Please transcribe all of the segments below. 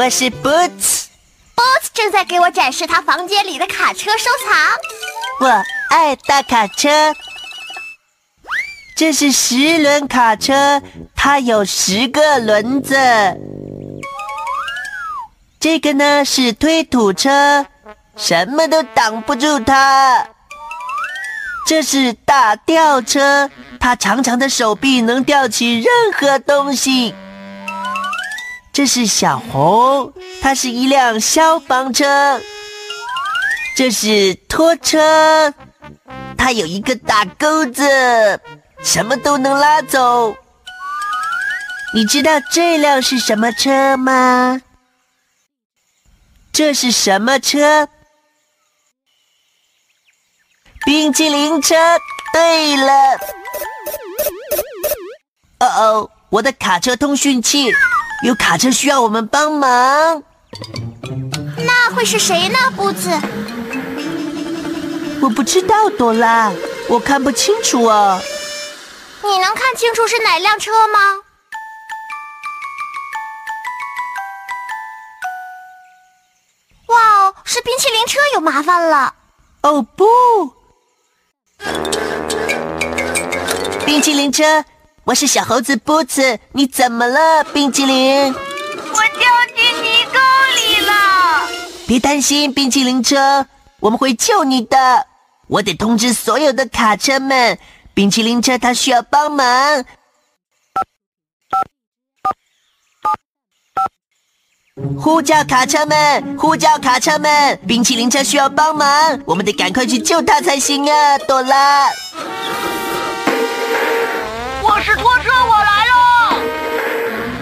我是 Boots。Boots 正在给我展示他房间里的卡车收藏。我爱大卡车，这是十轮卡车，它有十个轮子。这个呢是推土车，什么都挡不住它。这是大吊车，它长长的手臂能吊起任何东西。这是小红，它是一辆消防车。这是拖车，它有一个大钩子，什么都能拉走。你知道这辆是什么车吗？这是什么车？冰淇淋车。对了，哦哦，我的卡车通讯器。有卡车需要我们帮忙，那会是谁呢？布子，我不知道，朵拉，我看不清楚啊。你能看清楚是哪辆车吗？哇哦，是冰淇淋车有麻烦了。哦不，冰淇淋车。我是小猴子波子，你怎么了，冰淇淋？我掉进泥沟里了。别担心，冰淇淋车，我们会救你的。我得通知所有的卡车们，冰淇淋车它需要帮忙。呼叫卡车们，呼叫卡车们，冰淇淋车需要帮忙，我们得赶快去救它才行啊，朵拉。我是拖车，我来了。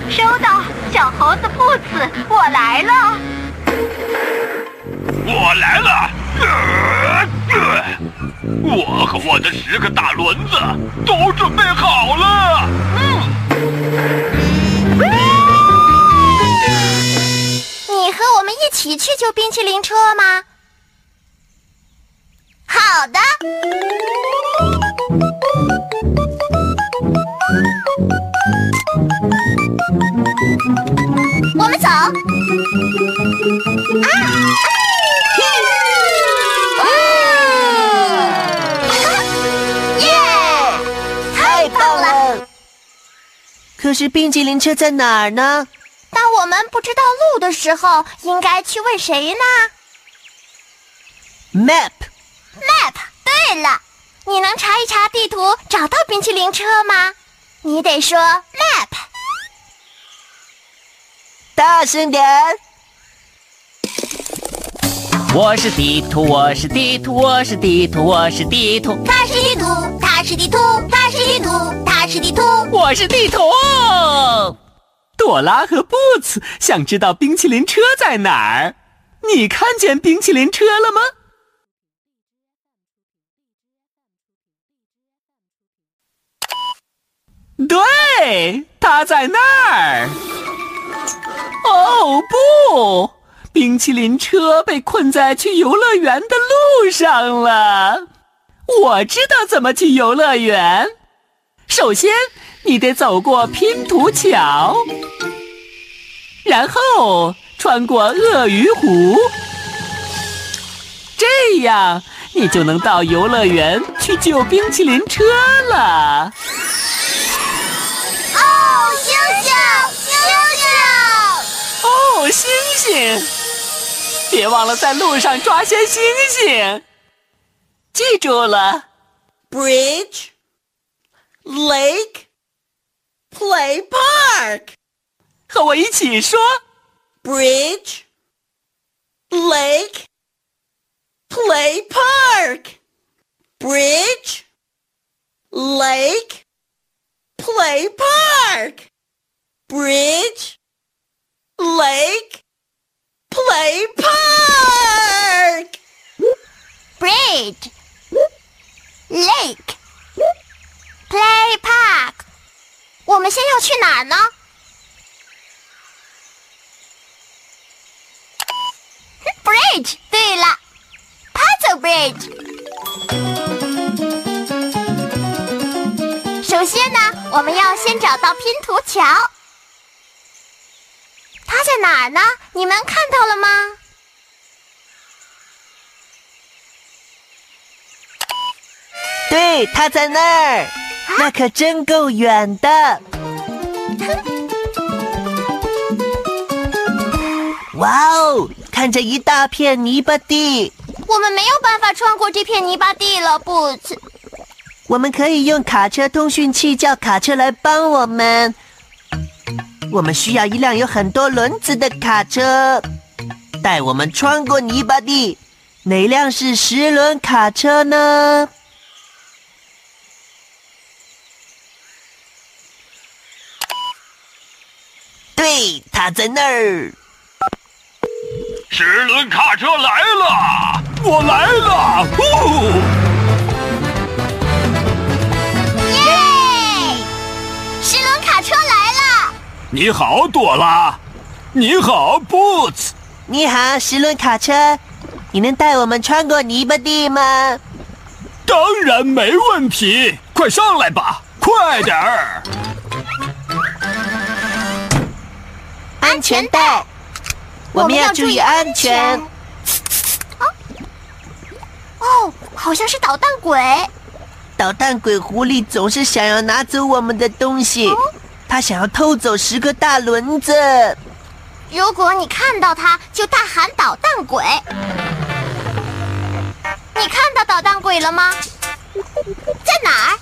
收到，小猴子布子，我来了。我来了。我和我的十个大轮子都准备好了。嗯。你和我们一起去救冰淇淋车吗？好的。我们走。啊！耶！太棒了！可是冰淇淋车在哪儿呢？当我们不知道路的时候，应该去问谁呢？Map。Map。对了，你能查一查地图，找到冰淇淋车吗？你得说 Map。大声点！我是地图，我是地图，我是地图，我是地图。它是地图，它是地图，它是地图，它是地图。我是地图。朵拉和布茨想知道冰淇淋车在哪儿？你看见冰淇淋车了吗？对，它在那儿。哦不！冰淇淋车被困在去游乐园的路上了。我知道怎么去游乐园。首先，你得走过拼图桥，然后穿过鳄鱼湖，这样你就能到游乐园去救冰淇淋车了。星星！别忘了在路上抓些星星。记住了，bridge, lake, play park。和我一起说：bridge, lake, play park. Bridge, lake, play park. Bridge, lake, play park. Bridge, lake, play park。我们先要去哪儿呢？Bridge。对了，Puzzle Bridge。首先呢，我们要先找到拼图桥。 它在哪儿呢？你们看到了吗？对，它在那儿。那可真够远的。哇哦，看着一大片泥巴地。我们没有办法穿过这片泥巴地了，Boots。我们可以用卡车通讯器叫卡车来帮我们。我们需要一辆有很多轮子的卡车，带我们穿过泥巴地。哪辆是十轮卡车呢？对，它在那儿。十轮卡车来了，我来了！呼！你好，朵拉。你好，Boots。你好，十轮卡车。你能带我们穿过泥巴地吗？当然没问题。快上来吧，快点儿！安全带。我们要注意安全。哦，好像是捣蛋鬼。捣蛋鬼狐狸总是想要拿走我们的东西，他想要偷走十个大轮子。如果你看到他，就大喊“捣蛋鬼”。你看到捣蛋鬼了吗？在哪儿？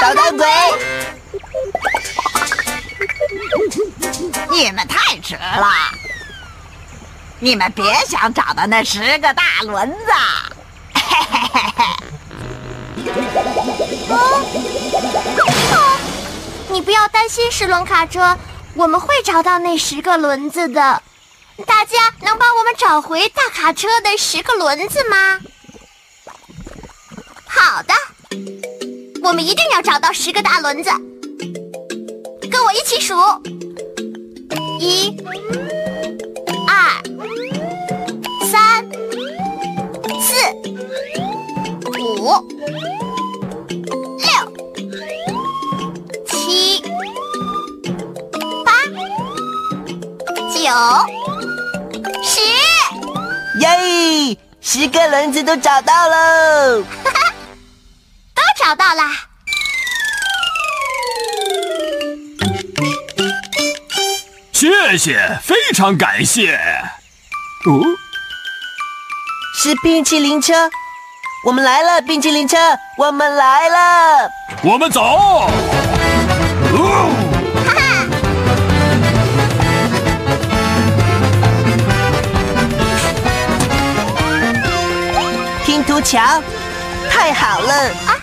捣蛋鬼！你们太迟了！你们别想找到那十个大轮子！嘿嘿嘿嘿！哦，你不要担心，十轮卡车，我们会找到那十个轮子的。大家能帮我们找回大卡车的十个轮子吗？好的，我们一定要找到十个大轮子。跟我一起数。一、二、三、四、五、九、十。耶！十个轮子都找到喽！都找到啦。谢谢，非常感谢。哦，是冰淇淋车，我们来了，冰淇淋车，我们来了，我们走。图桥，太好了！啊，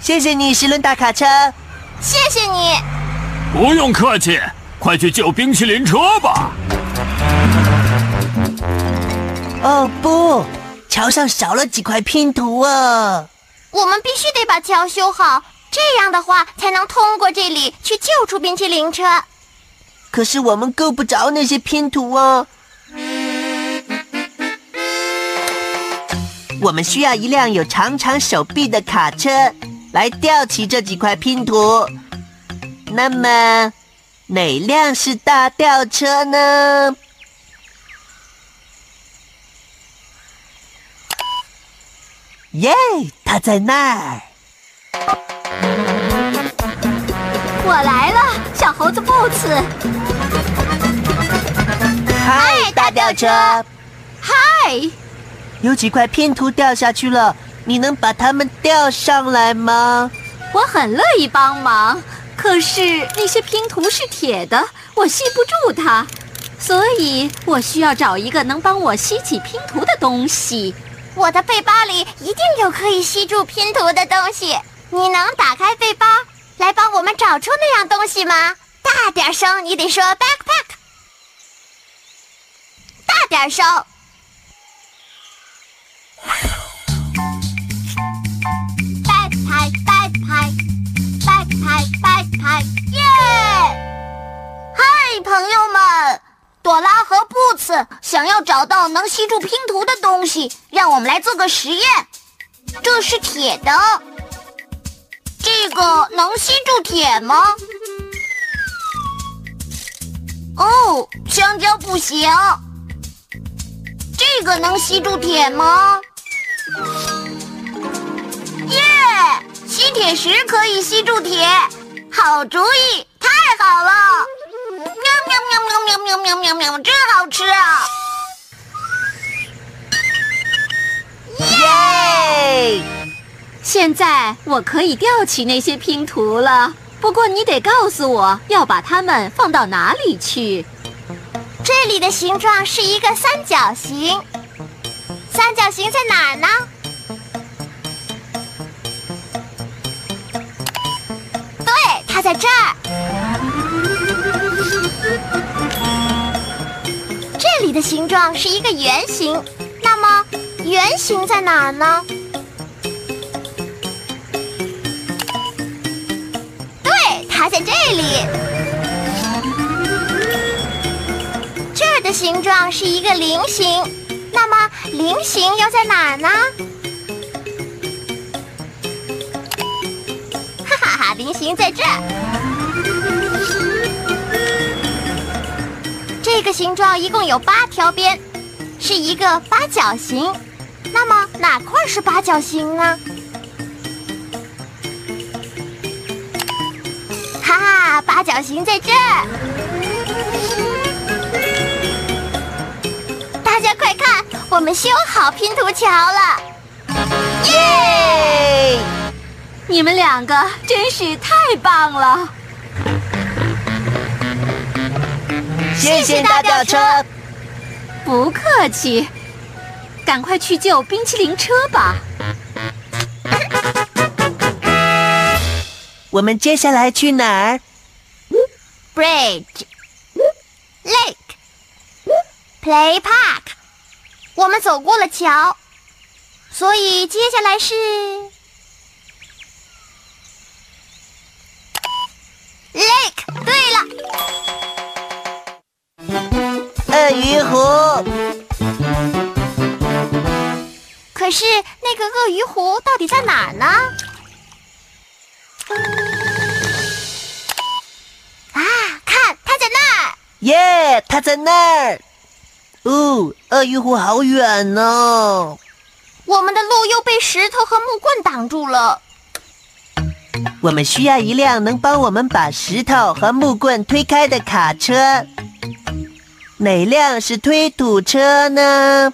谢谢你，十轮大卡车。谢谢你。不用客气。快去救冰淇淋车吧！哦不，桥上少了几块拼图啊！我们必须得把桥修好，这样的话才能通过这里去救出冰淇淋车。可是我们够不着那些拼图啊！我们需要一辆有长长手臂的卡车来吊起这几块拼图。那么。哪辆是大吊车呢？耶，它在那儿。我来了，小猴子布茨。嗨，大吊车，嗨，有几块拼图掉下去了，你能把它们吊上来吗？我很乐意帮忙，可是那些拼图是铁的，我吸不住它，所以我需要找一个能帮我吸起拼图的东西。我的背包里一定有可以吸住拼图的东西。你能打开背包来帮我们找出那样东西吗？大点声，你得说 backpack。大点声。Backpack backpack backpack backpack 耶！嗨，朋友们，朵拉和布茨想要找到能吸住拼图的东西，让我们来做个实验。这是铁的，这个能吸住铁吗？哦，香蕉不行。这个能吸住铁吗？耶，吸铁石可以吸住铁，好主意，太好了！喵喵喵喵喵喵喵喵喵，真好吃啊！耶！现在我可以吊起那些拼图了，不过你得告诉我要把它们放到哪里去。这里的形状是一个三角形，三角形在哪儿呢？对，它在这儿。这里的形状是一个圆形，那么圆形在哪儿呢？对，它在这里。形状是一个菱形，那么菱形又在哪儿呢？哈哈哈，菱形在这。这个形状一共有八条边，是一个八角形。那么哪块是八角形呢？哈哈，八角形在这。我们修好拼图桥了！耶！你们两个真是太棒了！谢谢大吊车。不客气，赶快去救冰淇淋车吧。我们接下来去哪儿？Bridge, lake, play park。我们走过了桥，所以接下来是 lake。对了，鳄鱼湖。可是那个鳄鱼湖到底在哪儿呢？啊，看，它在那儿。耶，它在那儿。哦，鳄鱼湖好远呢。我们的路又被石头和木棍挡住了。我们需要一辆能帮我们把石头和木棍推开的卡车。哪辆是推土车呢？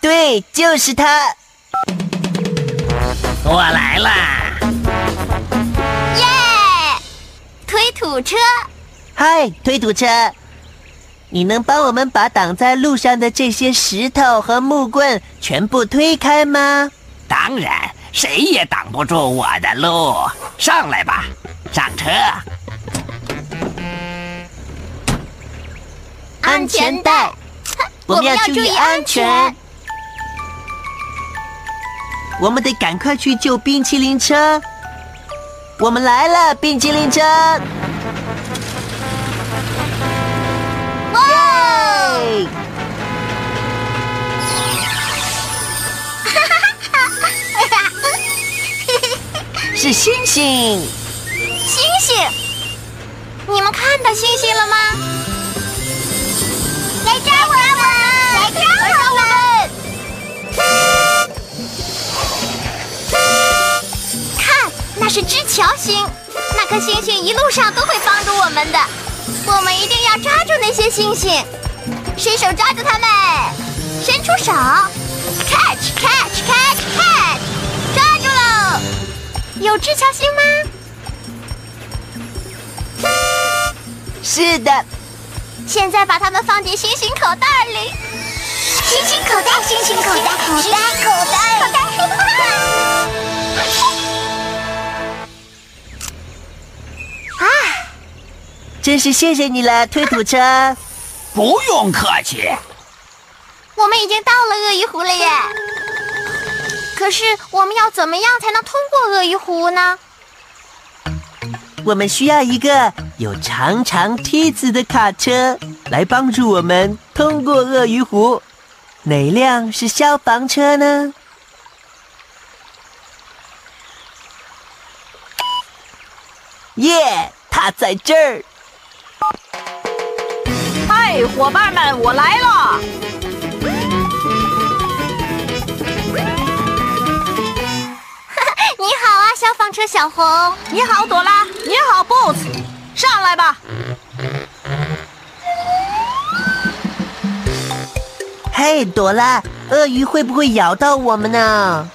对，就是它。我来啦！耶！推土车，嗨，推土车，你能帮我们把挡在路上的这些石头和木棍全部推开吗？当然，谁也挡不住我的路。上来吧，上车。安全带，我们要注意安全。我们得赶快去救冰淇淋车。我们来了，冰淇淋车！是星星。星星，你们看到星星了吗？来抓我们！来抓我们！看，那是织桥星，那颗星星一路上都会帮助我们的，我们一定要抓住那些星星。伸手抓住它们，伸出手有志强星吗？是的，现在把它们放进星星口袋里。星星口袋，星星口袋，口袋，口袋，口袋。啊！真是谢谢你了，推土车。不用客气。我们已经到了鳄鱼湖了耶！可是我们要怎么样才能通过鳄鱼湖呢？我们需要一个有长长梯子的卡车来帮助我们通过鳄鱼湖。哪辆是消防车呢？耶，它在这儿！嗨，伙伴们，我来了！消防车小红。你好，朵拉。你好，Boots。上来吧。嘿，朵拉，鳄鱼会不会咬到我们呢？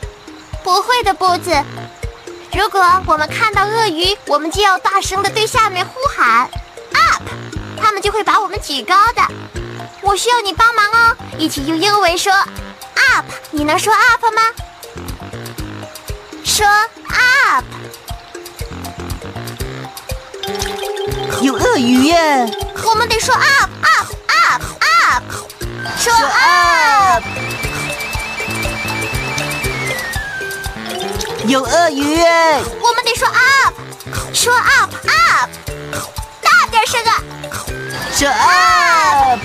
不会的，布子。如果我们看到鳄鱼，我们就要大声的对下面呼喊 “up”，他们就会把我们举高的。我需要你帮忙哦，一起用英文说 “up”。你能说 “up” 吗？说 “up”。有鳄鱼耶！我们得说 “up”，“up”，“up”，“up”。说 “up”。有鳄鱼耶！我们得说 “up”，说 “up”，“up”。大点声啊！说 “up”。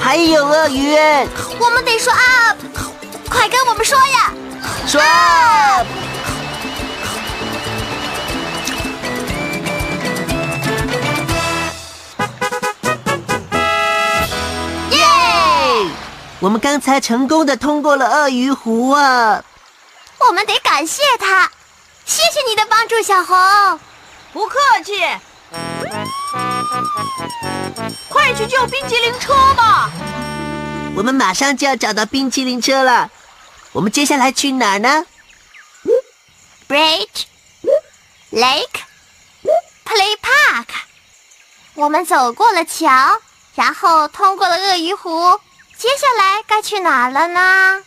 还有鳄鱼耶！我们得说 “up”，快跟我们说呀！说。耶！我们刚才成功的通过了鳄鱼湖啊！我们得感谢他，谢谢你的帮助，小红。不客气。快去救冰淇淋车吧！我们马上就要找到冰淇淋车了。我们接下来去哪儿呢？Bridge, lake, play park。我们走过了桥，然后通过了鳄鱼湖。接下来该去哪儿了呢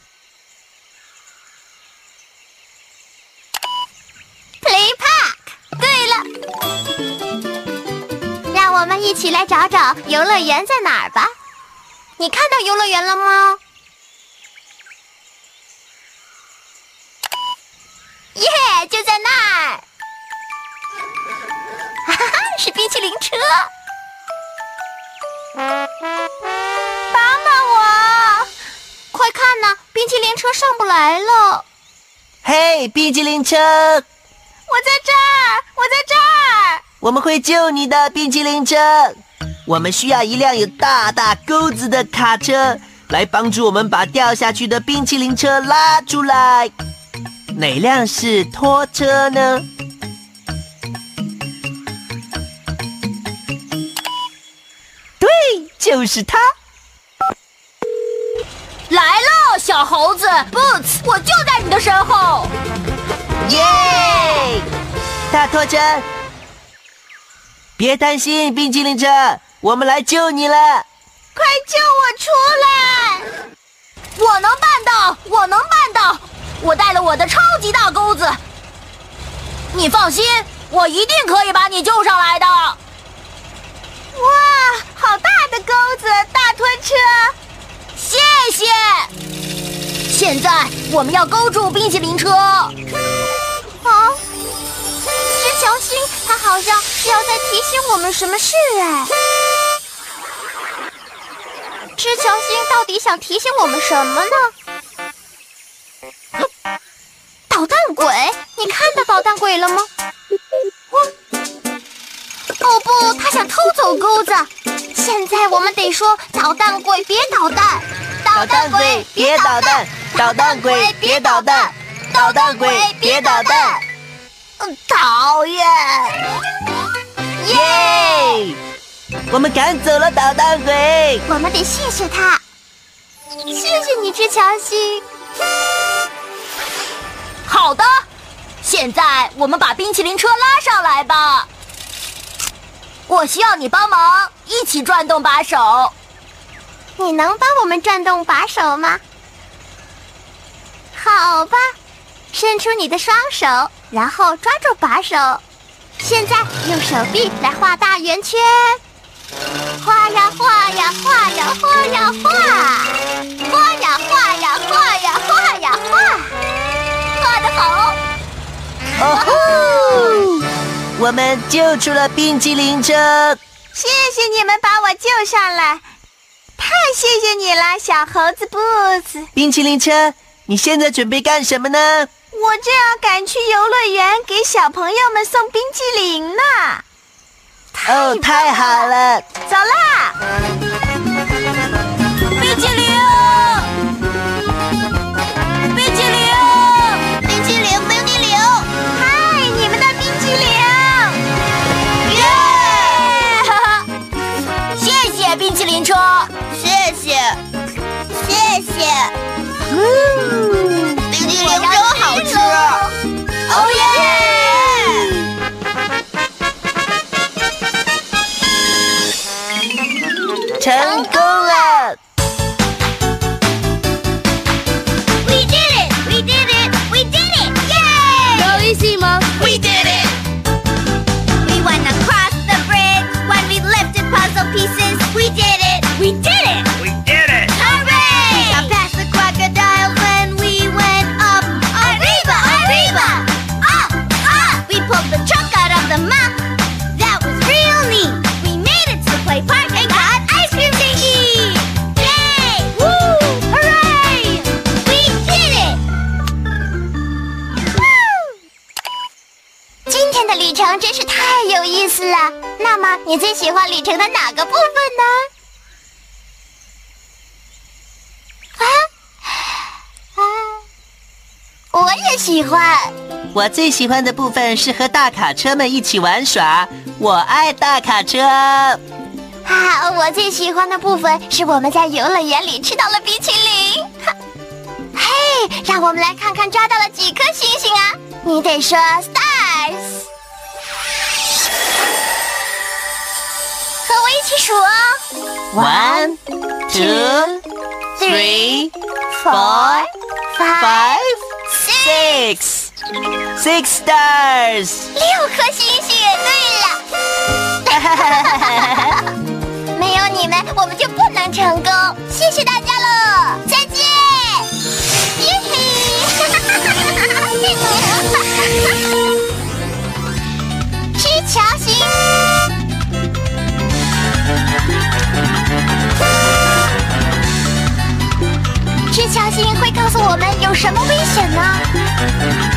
？Play park。对了，让我们一起来找找游乐园在哪儿吧。你看到游乐园了吗？耶，就在那儿！哈哈，是冰淇淋车。帮帮我！快看呐，冰淇淋车上不来了。嘿，冰淇淋车！我在这儿，我在这儿。我们会救你的，冰淇淋车。我们需要一辆有大大钩子的卡车，来帮助我们把掉下去的冰淇淋车拉出来。哪辆是拖车呢？对，就是它。来了，小猴子，Boots，我就在你的身后。耶！大拖车，别担心，冰激凌车，我们来救你了。快救我出来！我能办到，我能办到。我带了我的超级大钩子，你放心，我一定可以把你救上来的。哇，好大的钩子，大拖车！谢谢。现在我们要勾住冰淇淋车。啊，石桥星，他好像是要在提醒我们什么事哎。石桥星到底想提醒我们什么呢？捣蛋鬼，你看到捣蛋鬼了吗？哦不，他想偷走钩子。现在我们得说：捣蛋鬼别捣蛋，捣蛋鬼别捣蛋，捣蛋鬼别捣蛋，捣蛋鬼，别捣蛋！讨厌！耶！我们赶走了捣蛋鬼。我们得谢谢他。谢谢你，志乔星。好的，现在我们把冰淇淋车拉上来吧。我需要你帮忙，一起转动把手。你能帮我们转动把手吗？好吧，伸出你的双手，然后抓住把手。现在用手臂来画大圆圈，画呀画呀画呀画哦吼！我们救出了冰淇淋车，谢谢你们把我救上来，太谢谢你了，小猴子布子。冰淇淋车，你现在准备干什么呢？我正要赶去游乐园给小朋友们送冰淇淋呢。哦，太好了！走啦！冰淇淋，谢谢。嗯，冰激凌真好吃！哦耶！成功意思了。那么，你最喜欢旅程的哪个部分呢？啊啊！我也喜欢。我最喜欢的部分是和大卡车们一起玩耍，我爱大卡车。啊，我最喜欢的部分是我们在游乐园里吃到了冰淇淋。哈嘿，让我们来看看抓到了几颗星星啊！你得说 stars，起数哦。 One, two, three, four, five, six, six stars。六颗星星。对了，没有你们，我们就不能成功。 会告诉我们有什么危险呢？